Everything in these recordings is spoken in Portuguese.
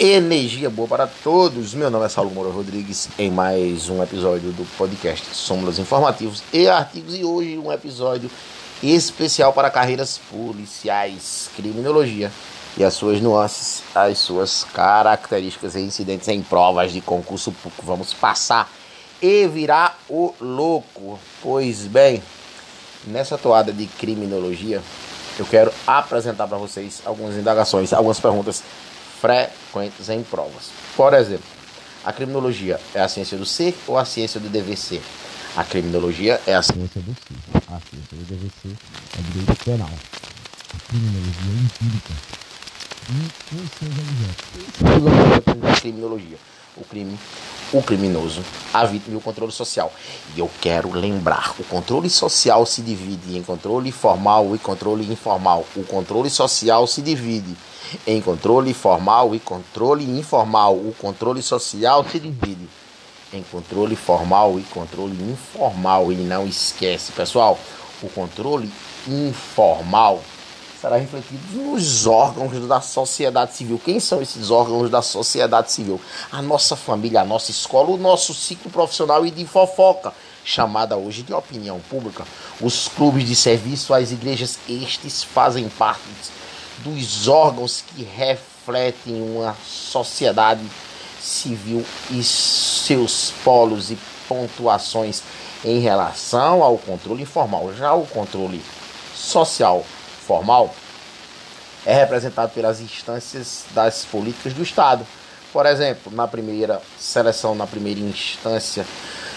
Energia boa para todos. Meu nome é Saulo Moura Rodrigues em mais um episódio do podcast Súmulas Informativos e Artigos e hoje um episódio especial para carreiras policiais, criminologia e as suas nuances, as suas características e incidentes em provas de concurso público. Vamos passar e virar o louco. Pois bem, nessa toada de criminologia, eu quero apresentar para vocês algumas indagações, algumas perguntas frequentes em provas. Por exemplo, a criminologia é a ciência do ser ou a ciência do dever ser? A criminologia é a ciência do ser. A ciência do dever ser é direito penal. A criminologia é empírica. E os seus objetos? Os objetos da criminologia. O crime, o criminoso, a vítima e o controle social. E eu quero lembrar, o controle social se divide em controle formal e controle informal. O controle social se divide em controle formal e controle informal. O controle social se divide em controle formal e controle informal. E não esquece, pessoal, o controle informal será refletido nos órgãos da sociedade civil. Quem são esses órgãos da sociedade civil? A nossa família, a nossa escola, o nosso ciclo profissional e de fofoca, chamada hoje de opinião pública. Os clubes de serviço, as igrejas, estes fazem parte dos órgãos que refletem uma sociedade civil e seus polos e pontuações em relação ao controle informal. Já o controle social formal é representado pelas instâncias das políticas do Estado. Por exemplo, na primeira seleção, na primeira instância,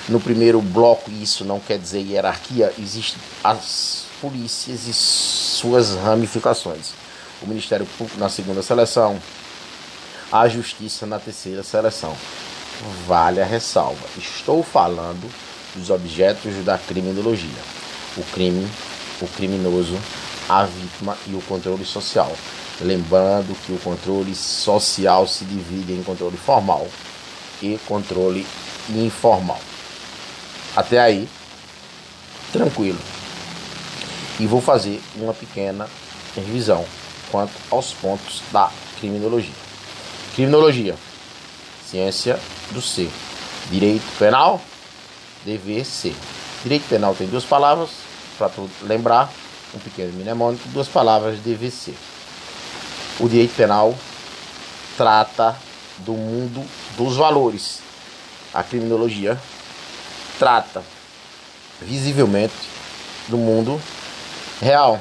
no primeiro bloco, isso não quer dizer hierarquia, existem as polícias e suas ramificações o Ministério Público na segunda seleção, a Justiça na terceira seleção. Vale a ressalva. Estou falando dos objetos da criminologia: o crime, o criminoso, a vítima e o controle social. Lembrando que o controle social se divide em controle formal e controle informal. Até aí, tranquilo. E vou fazer uma pequena revisão quanto aos pontos da criminologia. Criminologia, ciência do ser. Direito penal, dever ser. Direito penal tem duas palavras, para lembrar, um pequeno mnemônico, duas palavras, dever ser. O direito penal trata do mundo dos valores. A criminologia trata visivelmente do mundo real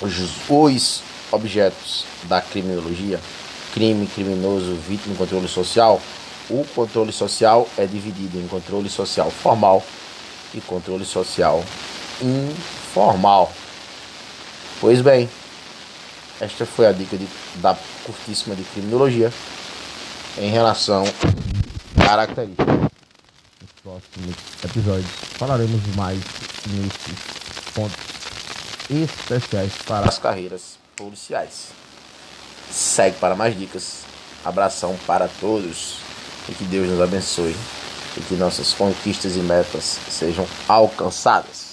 os, os objetos da criminologia, crime, criminoso, vítima controle social, o controle social é dividido em controle social formal e controle social informal. Pois bem, esta foi a dica de, da curtíssima de criminologia em relação a características. Nos próximos episódios falaremos mais nesses pontos especiais para as carreiras policiais. Segue para mais dicas. Abração para todos e que Deus nos abençoe e que nossas conquistas e metas sejam alcançadas.